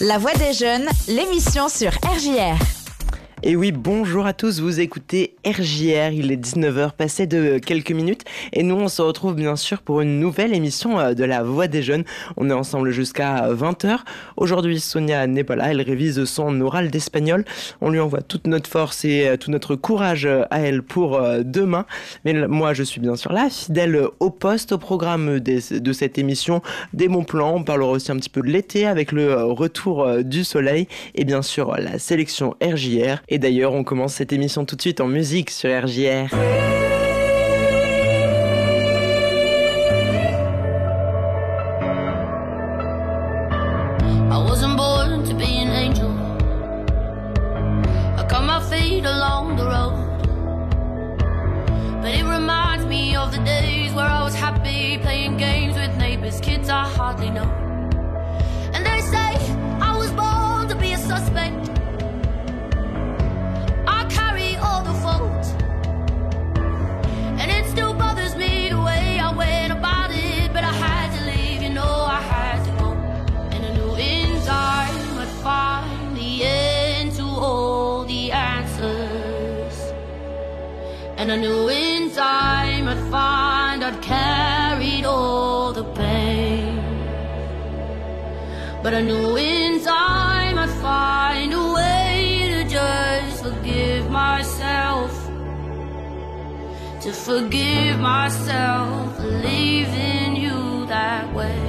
La Voix des Jeunes, l'émission sur RJR. Et oui, bonjour à tous, vous écoutez RJR, il est 19h passé de quelques minutes et nous on se retrouve bien sûr pour une nouvelle émission euh, de la Voix des Jeunes. On est ensemble jusqu'à 20h. Aujourd'hui Sonia n'est pas là, elle révise son oral d'espagnol. On lui envoie toute notre force et euh, tout notre courage euh, à elle pour demain. Mais moi je suis bien sûr là, fidèle au poste, au programme de cette émission, des bons plans. On parlera aussi un petit peu de l'été avec le retour du soleil et bien sûr la sélection RJR. Et d'ailleurs, on commence cette émission tout de suite en musique sur RJR. And I knew in time I'd find I'd carried all the pain. But I knew in time I'd find a way to just forgive myself. To forgive myself for leaving you that way.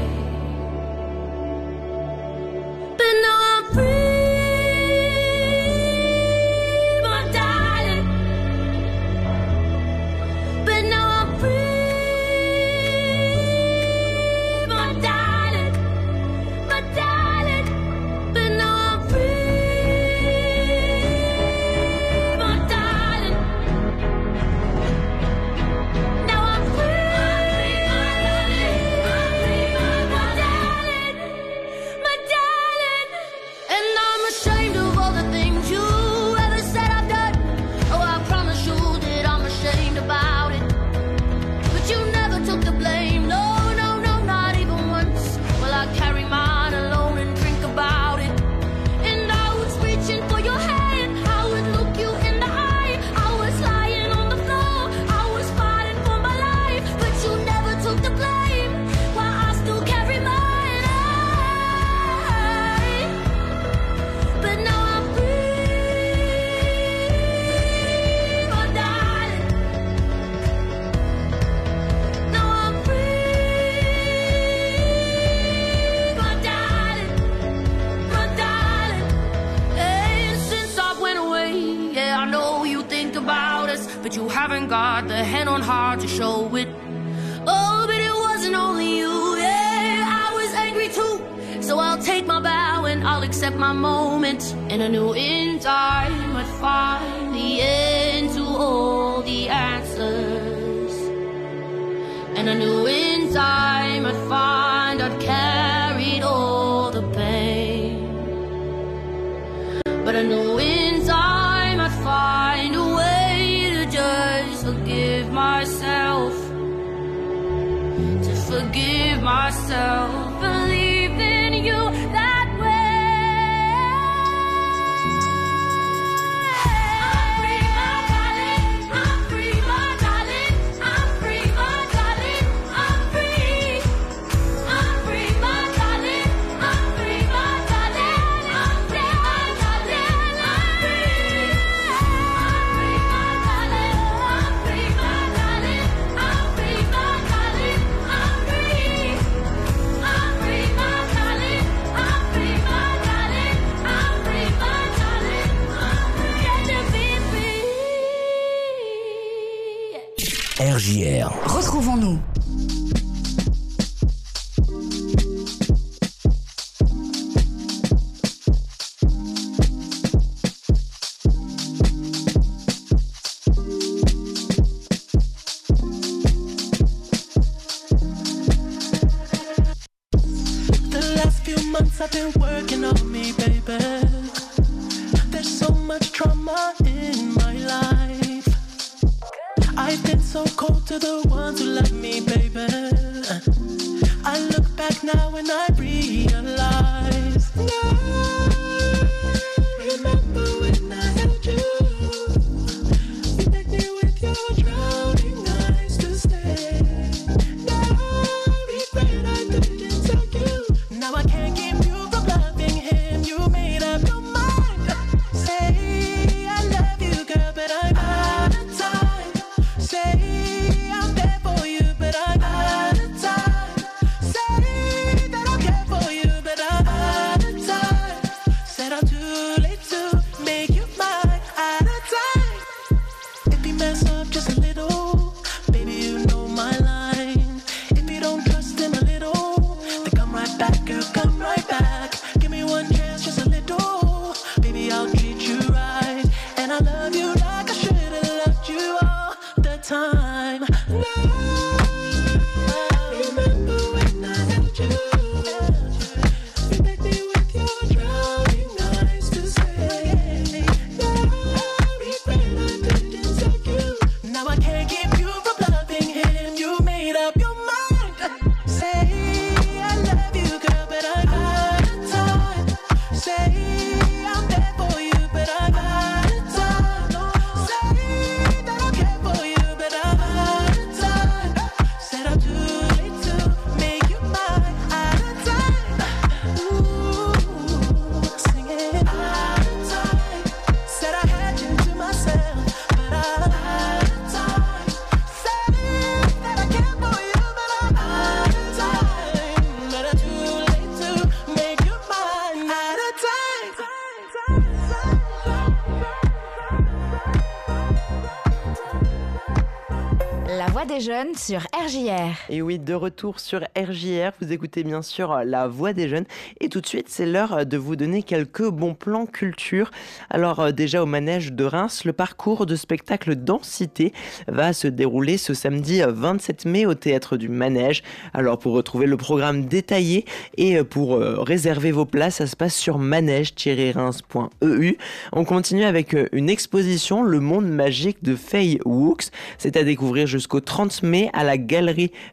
Accept my moments and I knew in time I'd find the end to all the answers. And I knew in time I'd find I'd carried all the pain. But I knew in time I'd find a way to just forgive myself. To forgive myself. Retrouvons-nous. mess up just a des jeunes sur Et oui, de retour sur RJR, vous écoutez bien sûr la voix des jeunes. Et tout de suite, c'est l'heure de vous donner quelques bons plans culture. Alors euh, déjà au manège de Reims, le parcours de spectacle Densité va se dérouler ce samedi 27 mai au théâtre du Manège. Alors pour retrouver le programme détaillé et euh, pour euh, réserver vos places, ça se passe sur manège-reims.eu. On continue avec une exposition Le monde magique de Fei Wooks. C'est à découvrir jusqu'au 30 mai à la galerie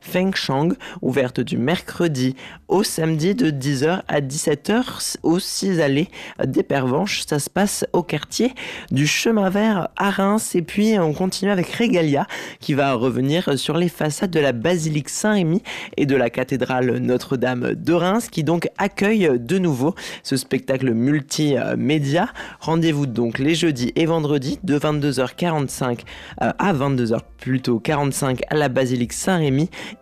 Feng Shang, ouverte du mercredi au samedi de 10h à 17h aux 6 allées des Pervenches. Ça se passe au quartier du Chemin Vert à Reims. Et puis on continue avec Regalia qui va revenir sur les façades de la basilique Saint-Rémy et de la cathédrale Notre-Dame de Reims qui donc accueille de nouveau ce spectacle multimédia. Rendez-vous donc les jeudis et vendredis de 22h45 euh, à 22h plutôt 45 à la basilique Saint-Rémy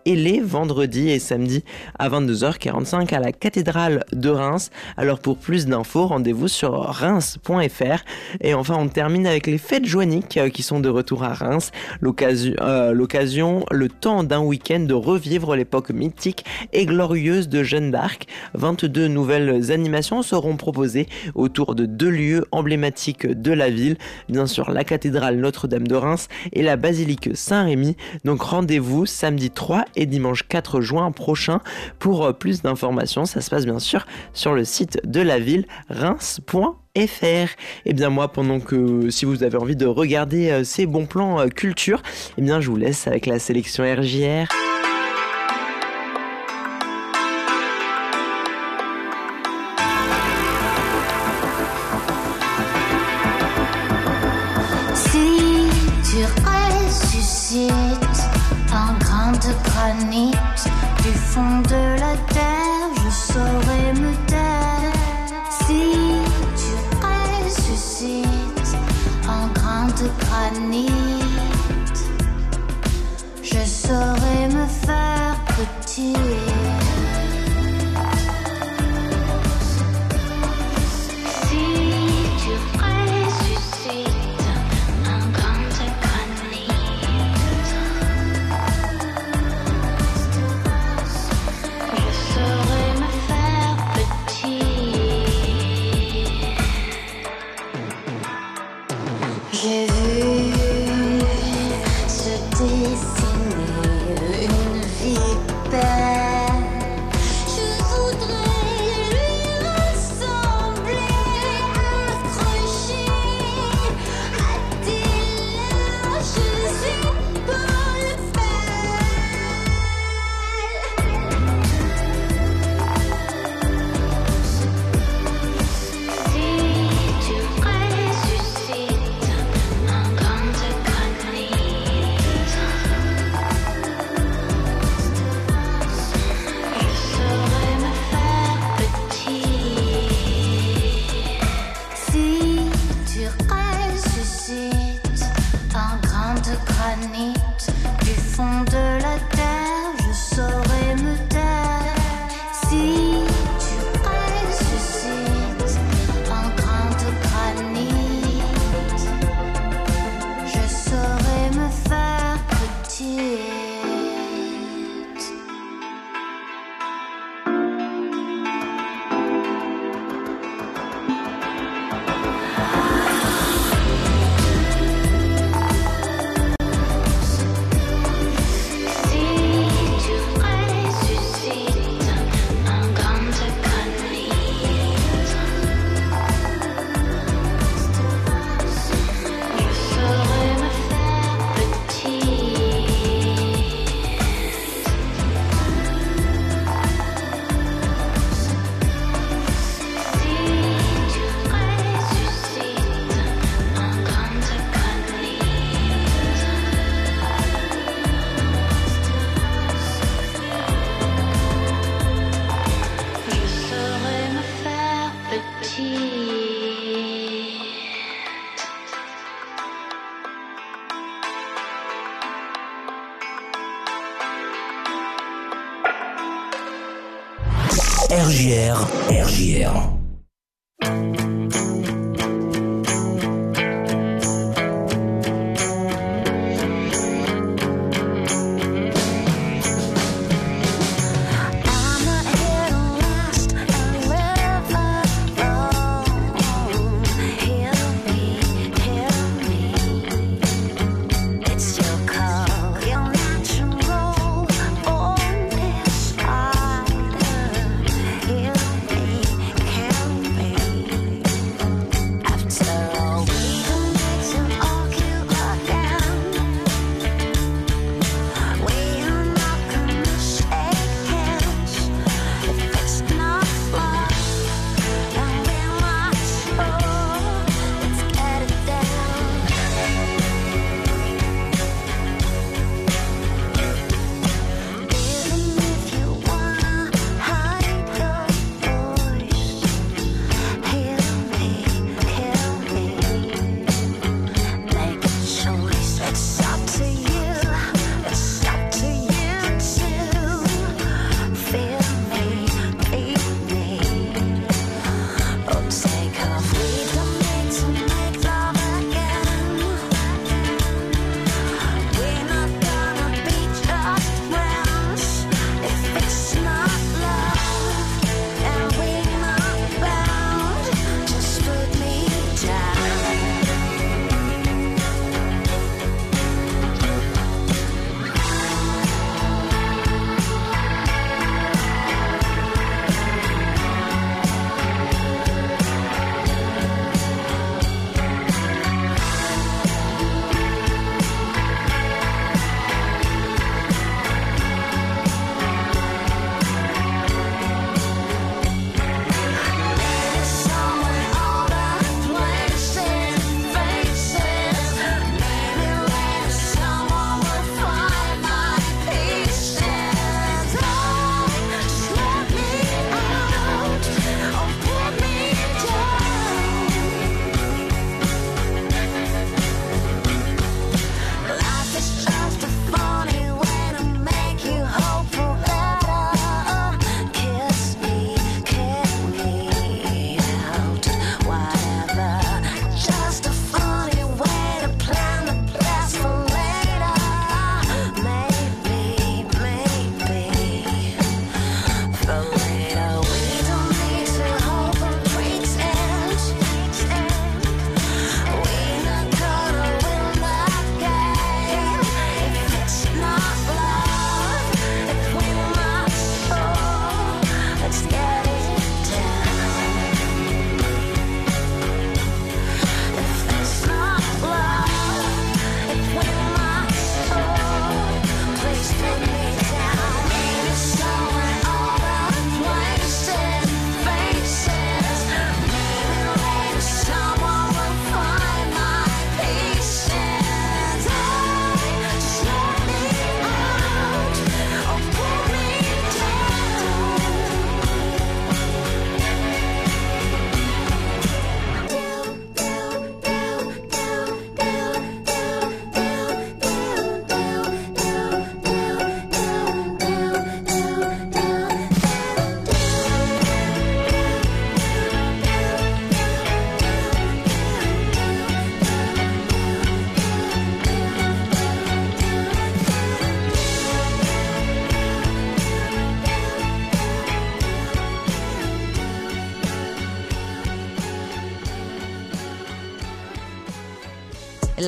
et les vendredis et samedis à 22h45 à la cathédrale de Reims. Alors pour plus d'infos, rendez-vous sur reims.fr. Et enfin, on termine avec les fêtes joanniques euh, qui sont de retour à Reims. Euh, l'occasion, le temps d'un week-end de revivre l'époque mythique et glorieuse de Jeanne d'Arc. 22 nouvelles animations seront proposées autour de deux lieux emblématiques de la ville. Bien sûr, la cathédrale Notre-Dame de Reims et la basilique Saint-Rémy. Donc rendez-vous 3 et dimanche 4 juin prochain pour euh, plus d'informations. Ça se passe bien sûr sur le site de la ville reims.fr. Et eh bien moi, pendant que si vous avez envie de regarder euh, ces bons plans euh, culture, et eh bien je vous laisse avec la sélection. RJR,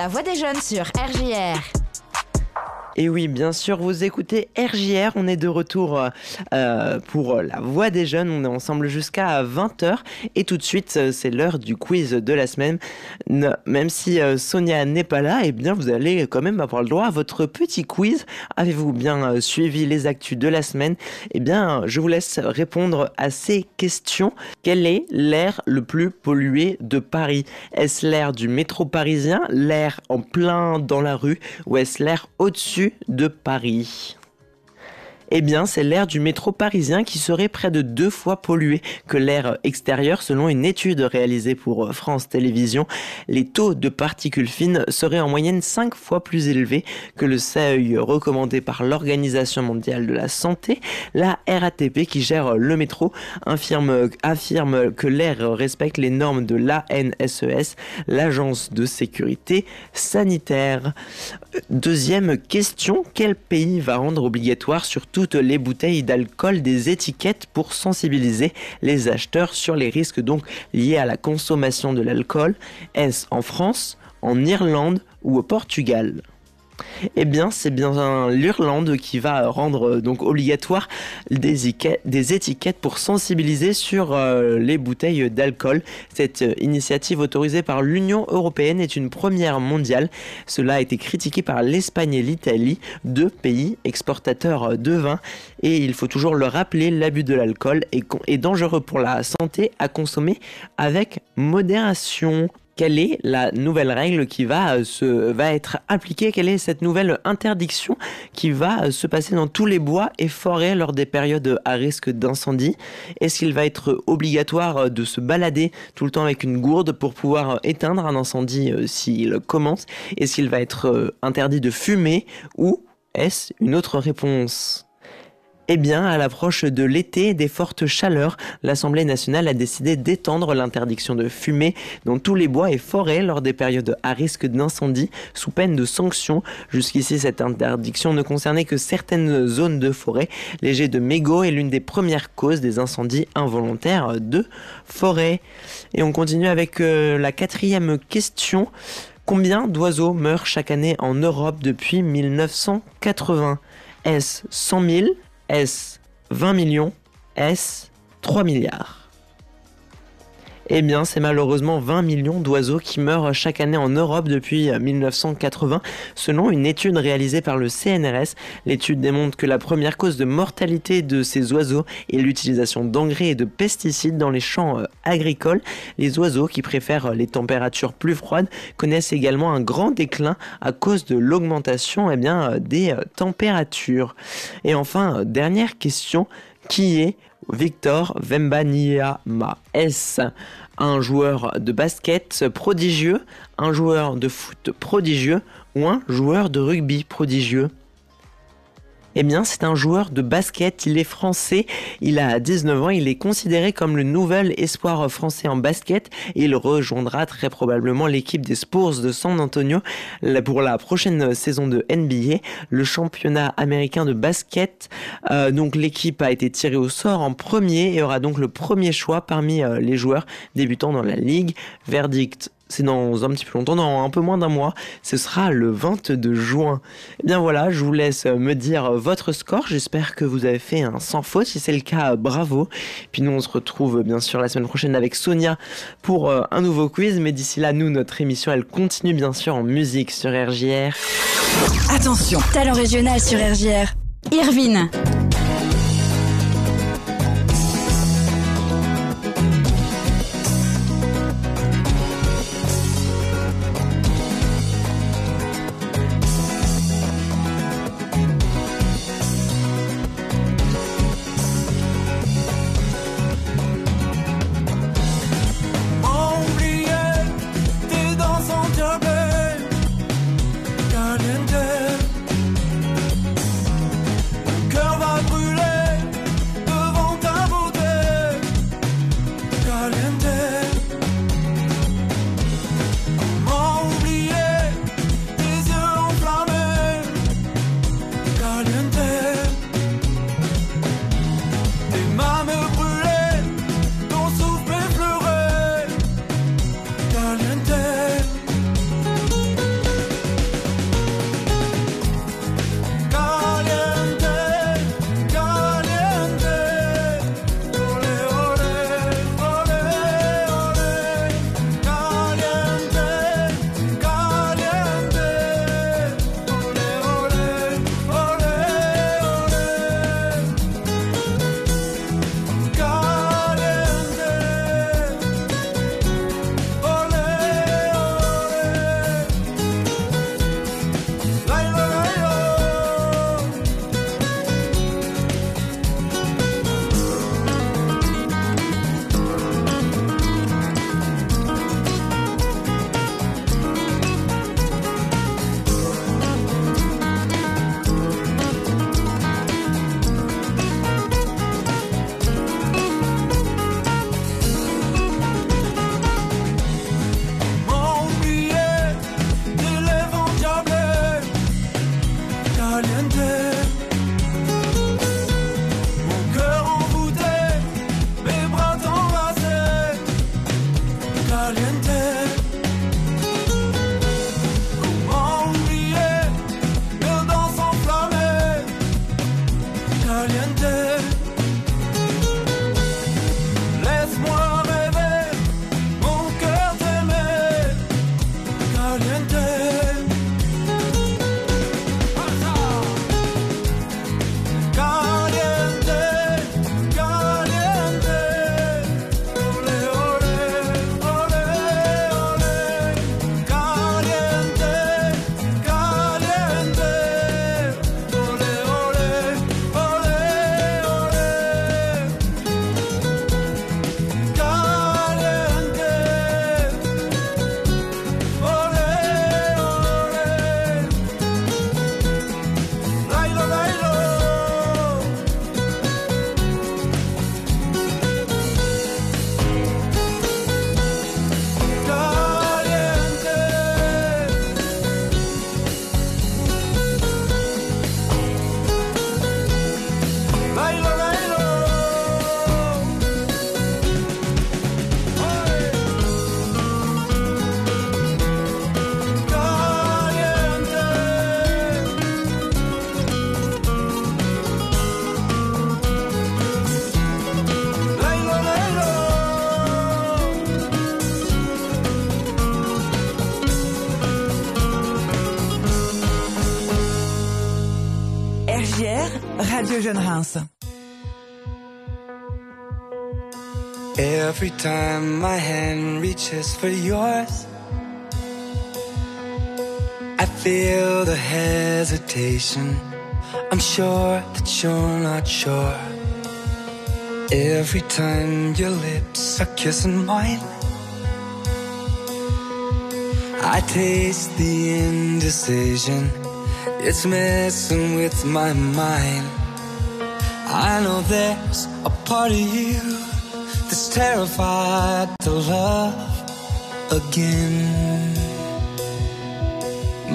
La voix des jeunes sur RJR. Et oui, bien sûr, vous écoutez RJR. On est de retour euh, pour la voix des jeunes. On est ensemble jusqu'à 20h. Et tout de suite, euh, c'est l'heure du quiz de la semaine. Même si euh, Sonia n'est pas là, eh bien, vous allez quand même avoir le droit à votre petit quiz. Avez-vous bien suivi les actus de la semaine? Eh bien, je vous laisse répondre à ces questions. Quel est l'air le plus pollué de Paris? Est-ce l'air du métro parisien, l'air en plein dans la rue ou est-ce l'air au-dessus de Paris. Eh bien, c'est l'air du métro parisien qui serait près de deux fois pollué que l'air extérieur selon une étude réalisée pour France Télévisions. Les taux de particules fines seraient en moyenne cinq fois plus élevés que le seuil recommandé par l'Organisation mondiale de la santé. La RATP qui gère le métro affirme, que l'air respecte les normes de l'ANSES, l'agence de sécurité sanitaire. Deuxième question, quel pays va rendre obligatoire sur toutes les bouteilles d'alcool des étiquettes pour sensibiliser les acheteurs sur les risques donc liés à la consommation de l'alcool. Est-ce en France, en Irlande ou au Portugal? Eh bien, c'est bien l'Irlande qui va rendre euh, donc obligatoire des, étiquettes pour sensibiliser sur euh, les bouteilles d'alcool. Cette euh, initiative autorisée par l'Union européenne est une première mondiale. Cela a été critiqué par l'Espagne et l'Italie, deux pays exportateurs de vin. Et il faut toujours le rappeler, l'abus de l'alcool est dangereux pour la santé à consommer avec modération quelle est la nouvelle règle qui va, euh, se, va être appliquée? Quelle est cette nouvelle interdiction qui va euh, se passer dans tous les bois et forêts lors des périodes à risque d'incendie? Est-ce qu'il va être obligatoire euh, de se balader tout le temps avec une gourde pour pouvoir éteindre un incendie s'il commence? Est-ce qu'il va être interdit de fumer ou est-ce une autre réponse? Eh bien, à l'approche de l'été et des fortes chaleurs, l'Assemblée nationale a décidé d'étendre l'interdiction de fumer dans tous les bois et forêts lors des périodes à risque d'incendie sous peine de sanctions. Jusqu'ici, cette interdiction ne concernait que certaines zones de forêt. Léger de mégots est l'une des premières causes des incendies involontaires de forêt. Et on continue avec euh, la quatrième question. Combien d'oiseaux meurent chaque année en Europe depuis 1980 Est-ce 100 000 S 20 millions, S 3 milliards. Eh bien, c'est malheureusement 20 millions d'oiseaux qui meurent chaque année en Europe depuis 1980, selon une étude réalisée par le CNRS. L'étude démontre que la première cause de mortalité de ces oiseaux est l'utilisation d'engrais et de pesticides dans les champs euh, agricoles. Les oiseaux qui préfèrent les températures plus froides connaissent également un grand déclin à cause de l'augmentation eh euh, des euh, températures. Et enfin, dernière question, qui est Victor Wembanyama. Est-ce un joueur de basket prodigieux, un joueur de foot prodigieux ou un joueur de rugby prodigieux? Eh bien, c'est un joueur de basket, il est français, il a 19 ans, il est considéré comme le nouvel espoir français en basket et il rejoindra très probablement l'équipe des Spurs de San Antonio pour la prochaine saison de NBA, le championnat américain de basket. Euh, donc l'équipe a été tirée au sort en premier et aura donc le premier choix parmi euh, les joueurs débutant dans la ligue. Verdict c'est dans un petit peu longtemps, dans un peu moins d'un mois, ce sera le 22 juin. Et eh bien voilà, je vous laisse me dire votre score, j'espère que vous avez fait un sans faute, si c'est le cas, bravo. Puis nous on se retrouve bien sûr la semaine prochaine avec Sonia pour euh, un nouveau quiz, mais d'ici là, nous, notre émission, elle continue bien sûr en musique sur RJR. Attention, talent régional sur RJR. Irvine. Every time my hand reaches for yours, I feel the hesitation. I'm sure that you're not sure. Every time your lips are kissing mine, I taste the indecision. It's messing with my mind. I know there's a part of you that's terrified to love again.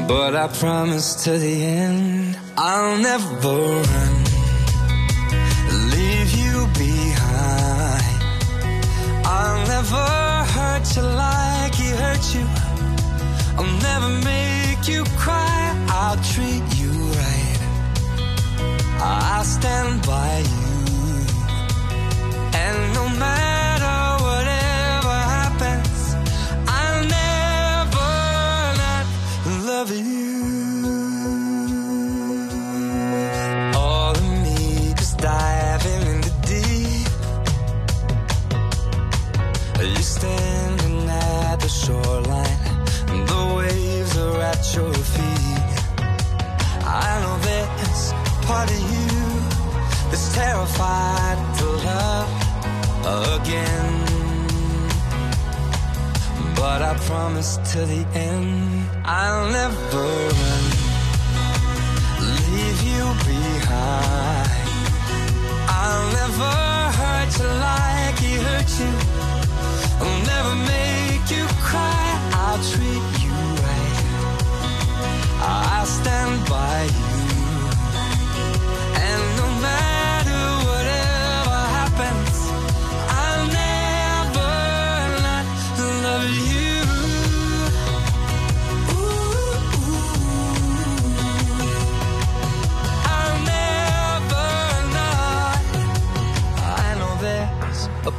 But I promise to the end, I'll never run, leave you behind. I'll never hurt you like he hurt you. I'll never make you cry. I'll treat you. I'll stand by you. And no matter terrified to love again. But I promise to the end, I'll never run, leave you behind. I'll never hurt you like he hurt you. I'll never make you cry. I'll treat you right. I'll stand by you.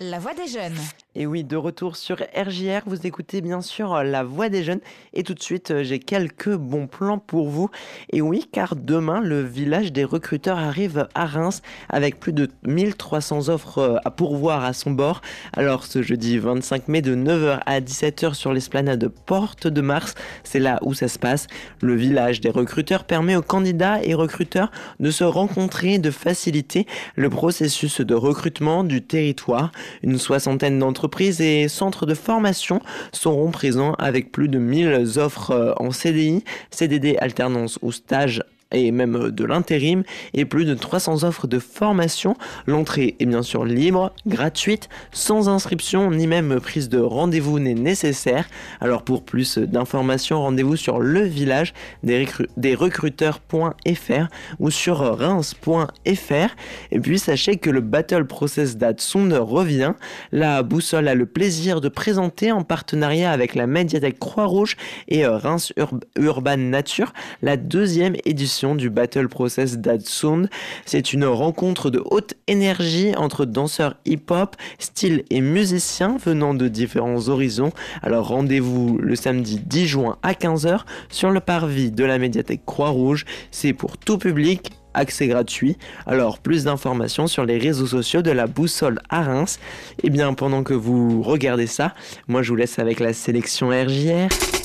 La voix des jeunes. Et oui, de retour sur RJR, vous écoutez bien sûr euh, la voix des jeunes. Et tout de suite, euh, j'ai quelques bons plans pour vous. Et oui, car demain, le village des recruteurs arrive à Reims avec plus de 1300 offres euh, à pourvoir à son bord. Alors, ce jeudi 25 mai de 9h à 17h sur l'esplanade Porte de Mars, c'est là où ça se passe. Le village des recruteurs permet aux candidats et recruteurs de se rencontrer et de faciliter le processus de recrutement du territoire. Une soixantaine d'entreprises entreprises et centres de formation seront présents avec plus de 1000 offres euh, en CDI, CDD, alternance ou stage et même euh, de l'intérim et plus de 300 offres de formation. L'entrée est bien sûr libre, gratuite, sans inscription ni même prise de rendez-vous n'est nécessaire. Alors pour plus d'informations, rendez-vous sur le village des, recruteurs.fr ou sur reims.fr. Et puis sachez que le Battle Process d'Adsound revient. La boussole a le plaisir de présenter en partenariat avec la médiathèque Croix-Rouge et euh, Reims Urban Nature la deuxième édition du Battle Process Sound. C'est une rencontre de haute énergie entre danseurs hip-hop, style et musiciens venant de différents horizons. Alors rendez-vous le samedi 10 juin à 15h sur le parvis de la médiathèque Croix-Rouge. C'est pour tout public accès gratuit. Alors plus d'informations sur les réseaux sociaux de la boussole à Reims. Et eh bien pendant que vous regardez ça, moi je vous laisse avec la sélection RJR.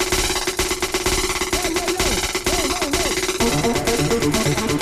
Thank you.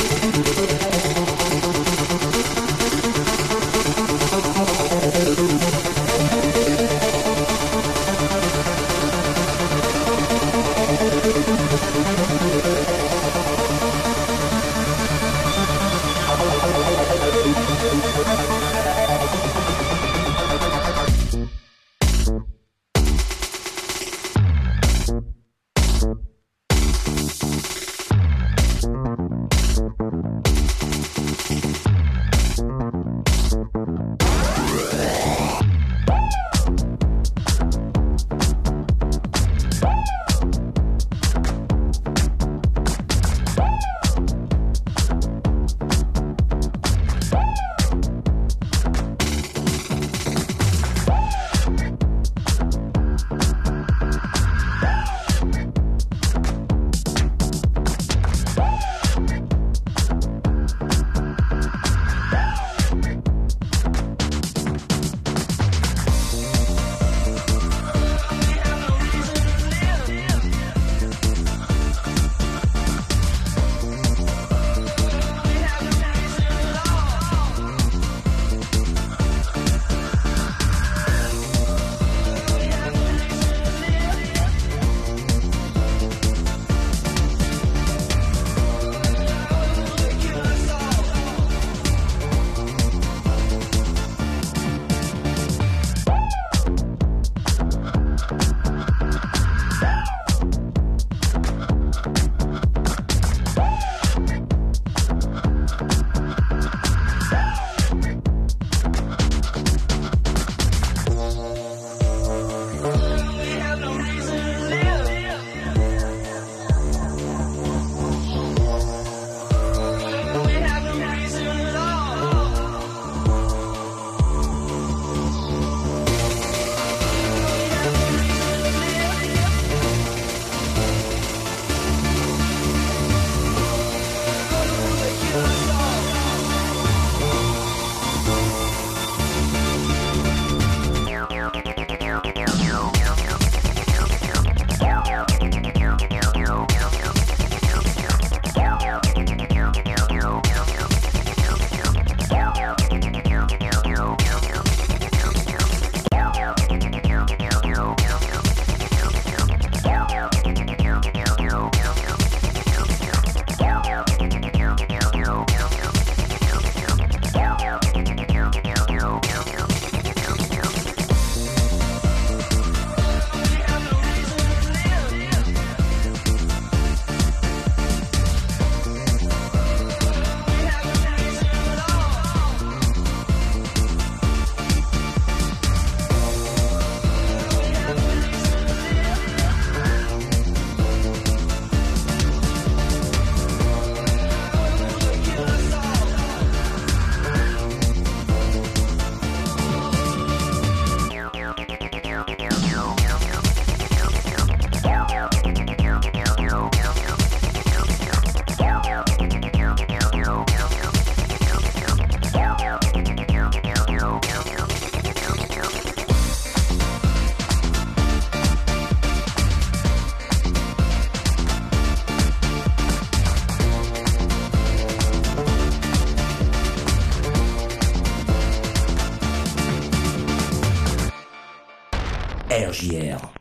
RJR.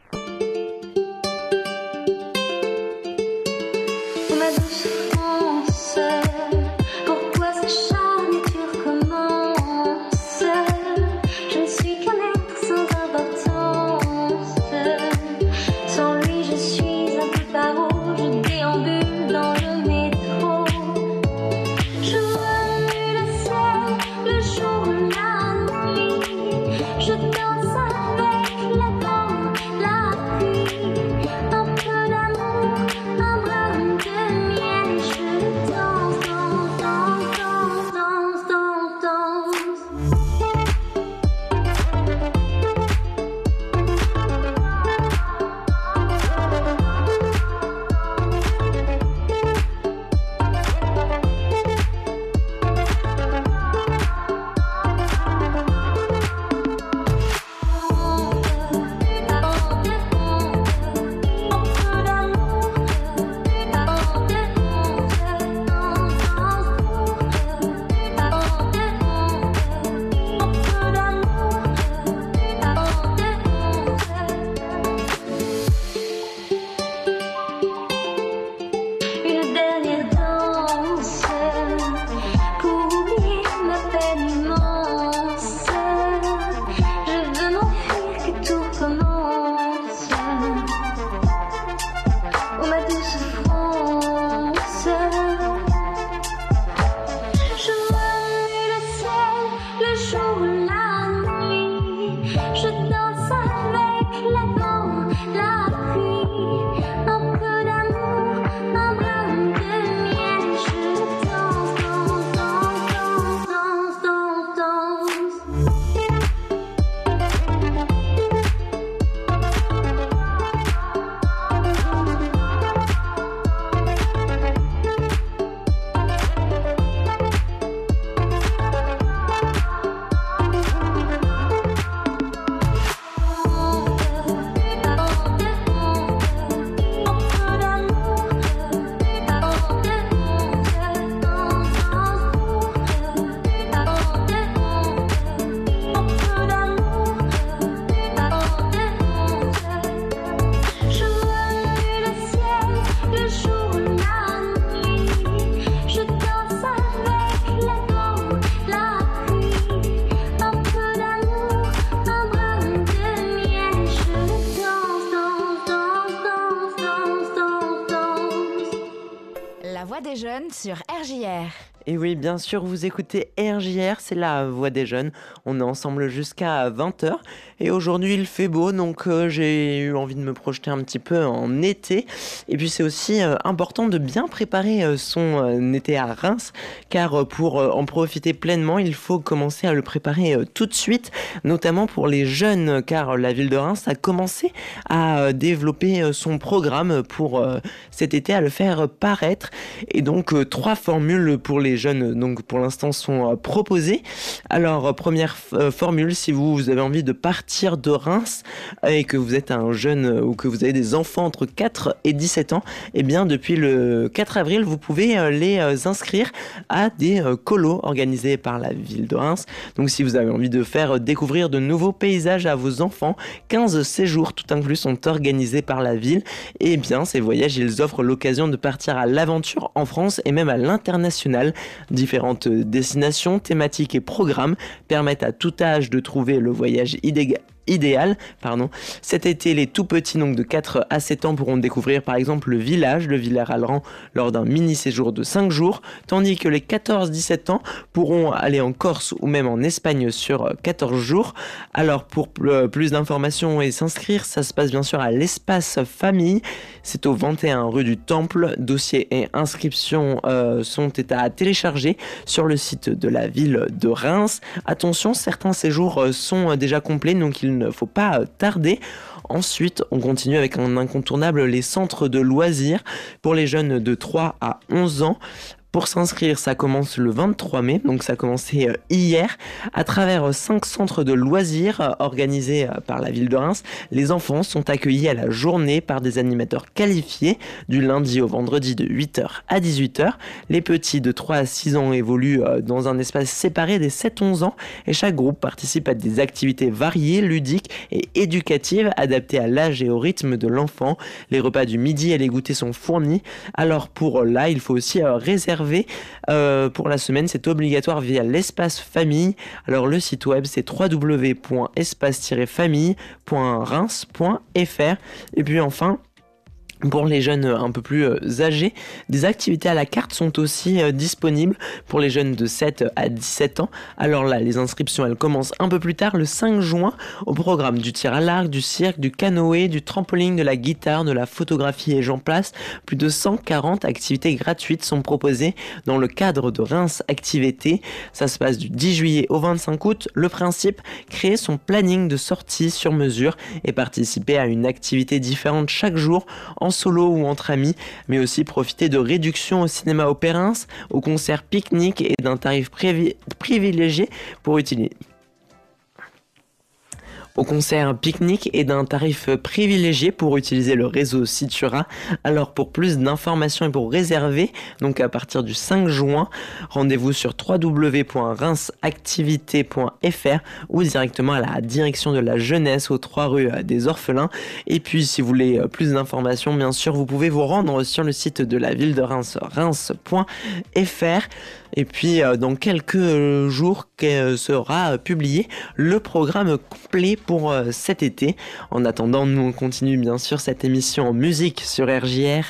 Des jeunes sur RJR. Et oui, bien sûr, vous écoutez RJR, c'est la voix des jeunes. On est ensemble jusqu'à 20h. Et aujourd'hui, il fait beau, donc euh, j'ai eu envie de me projeter un petit peu en été. Et puis, c'est aussi euh, important de bien préparer euh, son été à Reims, car pour en profiter pleinement, il faut commencer à le préparer tout de suite, notamment pour les jeunes, car la ville de Reims a commencé à développer son programme pour cet été, à le faire paraître. Et donc, trois formules pour les jeunes, donc pour l'instant, sont euh, proposées. Alors, euh, première euh, formule, si vous, avez envie de partir de Reims et que vous êtes un jeune ou que vous avez des enfants entre 4 et 17 ans, eh bien, depuis le 4 avril, vous pouvez les inscrire à des colos organisés par la ville de Reims. Donc, si vous avez envie de faire découvrir de nouveaux paysages à vos enfants, 15 séjours tout inclus sont organisés par la ville. Et bien, ces voyages, ils offrent l'occasion de partir à l'aventure en France et même à l'international. Différentes destinations, thématiques et programmes permettent à tout âge de trouver le voyage idéal idéal. Pardon. Cet été, les tout petits, donc de 4 à 7 ans, pourront découvrir par exemple le village, le Villers-Alran, lors d'un mini séjour de 5 jours, tandis que les 14-17 ans pourront aller en Corse ou même en Espagne sur euh, 14 jours. Alors pour pl- plus d'informations et s'inscrire, ça se passe bien sûr à l'espace famille. C'est au 21 rue du Temple. Dossiers et inscriptions euh, sont à télécharger sur le site de la ville de Reims. Attention, certains séjours euh, sont euh, déjà complets, donc il ne faut pas euh, tarder. Ensuite, on continue avec un incontournable, les centres de loisirs pour les jeunes de 3 à 11 ans. Pour s'inscrire, ça commence le 23 mai, donc ça a commencé euh, hier, à travers euh, cinq centres de loisirs euh, organisés par la ville de Reims. Les enfants sont accueillis à la journée par des animateurs qualifiés du lundi au vendredi de 8h à 18h. Les petits de 3 à 6 ans évoluent dans un espace séparé des 7-11 ans et chaque groupe participe à des activités variées, ludiques et éducatives adaptées à l'âge et au rythme de l'enfant. Les repas du midi et les goûters sont fournis. Alors pour là, il faut aussi réserver euh, pour la semaine. C'est obligatoire via l'espace famille. Alors le site web c'est www.espace-famille.reims.fr. Et puis enfin, pour les jeunes euh, un peu plus euh, âgés, des activités à la carte sont aussi euh, disponibles pour les jeunes de 7 à 17 ans. Alors là, les inscriptions, elles commencent un peu plus tard, le 5 juin, au programme du tir à l'arc, du cirque, du canoë, du trampoline, de la guitare, de la photographie et j'en place. Plus de 140 activités gratuites sont proposées dans le cadre de Reims Activité. Ça se passe du 10 juillet au 25 août. Le principe, créer son planning de sortie sur mesure et participer à une activité différente chaque jour solo ou entre amis, mais aussi profiter de réductions au cinéma au Périns, au concert pique-nique et d'un tarif privi- privilégié pour utiliser au concert pique-nique et d'un tarif privilégié pour utiliser le réseau Citura. Alors pour plus d'informations et pour réserver, donc à partir du 5 juin, rendez-vous sur www.reinsactivité.fr ou directement à la direction de la jeunesse aux 3 rues des Orphelins. Et puis si vous voulez euh, plus d'informations, bien sûr, vous pouvez vous rendre sur le site de la ville de Reims, reims.fr. Et puis euh, dans quelques euh, jours que- sera euh, publié le programme complet pour euh, cet été. En attendant, nous on continue bien sûr cette émission en musique sur RJR.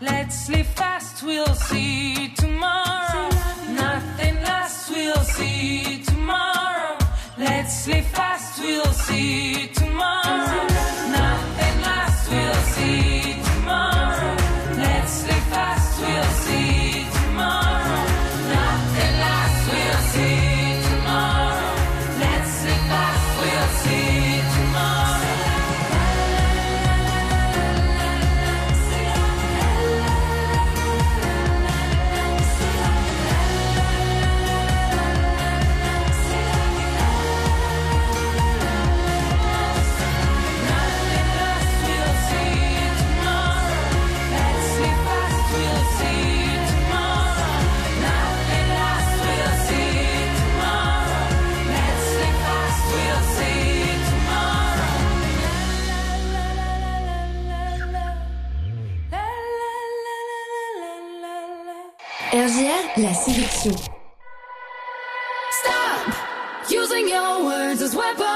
Let's live fast, we'll see tomorrow. Nothing lasts, we'll see tomorrow. Let's live fast, we'll see tomorrow. La sélection. Stop using your words as weapons.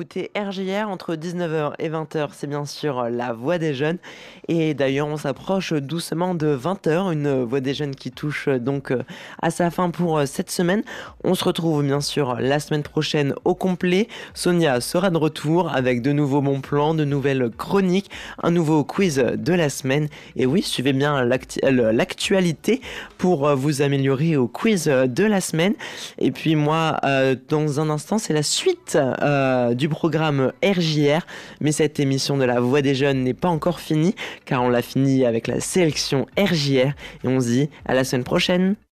Écoutez RJR entre 19h et 20h, c'est bien sûr la voix des jeunes. Et d'ailleurs, on s'approche doucement de 20h, une voix des jeunes qui touche donc euh, à sa fin pour euh, cette semaine. On se retrouve bien sûr la semaine prochaine au complet. Sonia sera de retour avec de nouveaux bons plans, de nouvelles chroniques, un nouveau quiz de la semaine. Et oui, suivez bien euh, l'actualité pour euh, vous améliorer au quiz de la semaine. Et puis moi, euh, dans un instant, c'est la suite euh, du programme RJR. Mais cette émission de la Voix des Jeunes n'est pas encore finie, car on l'a fini avec la sélection RJR. Et on se dit à la semaine prochaine.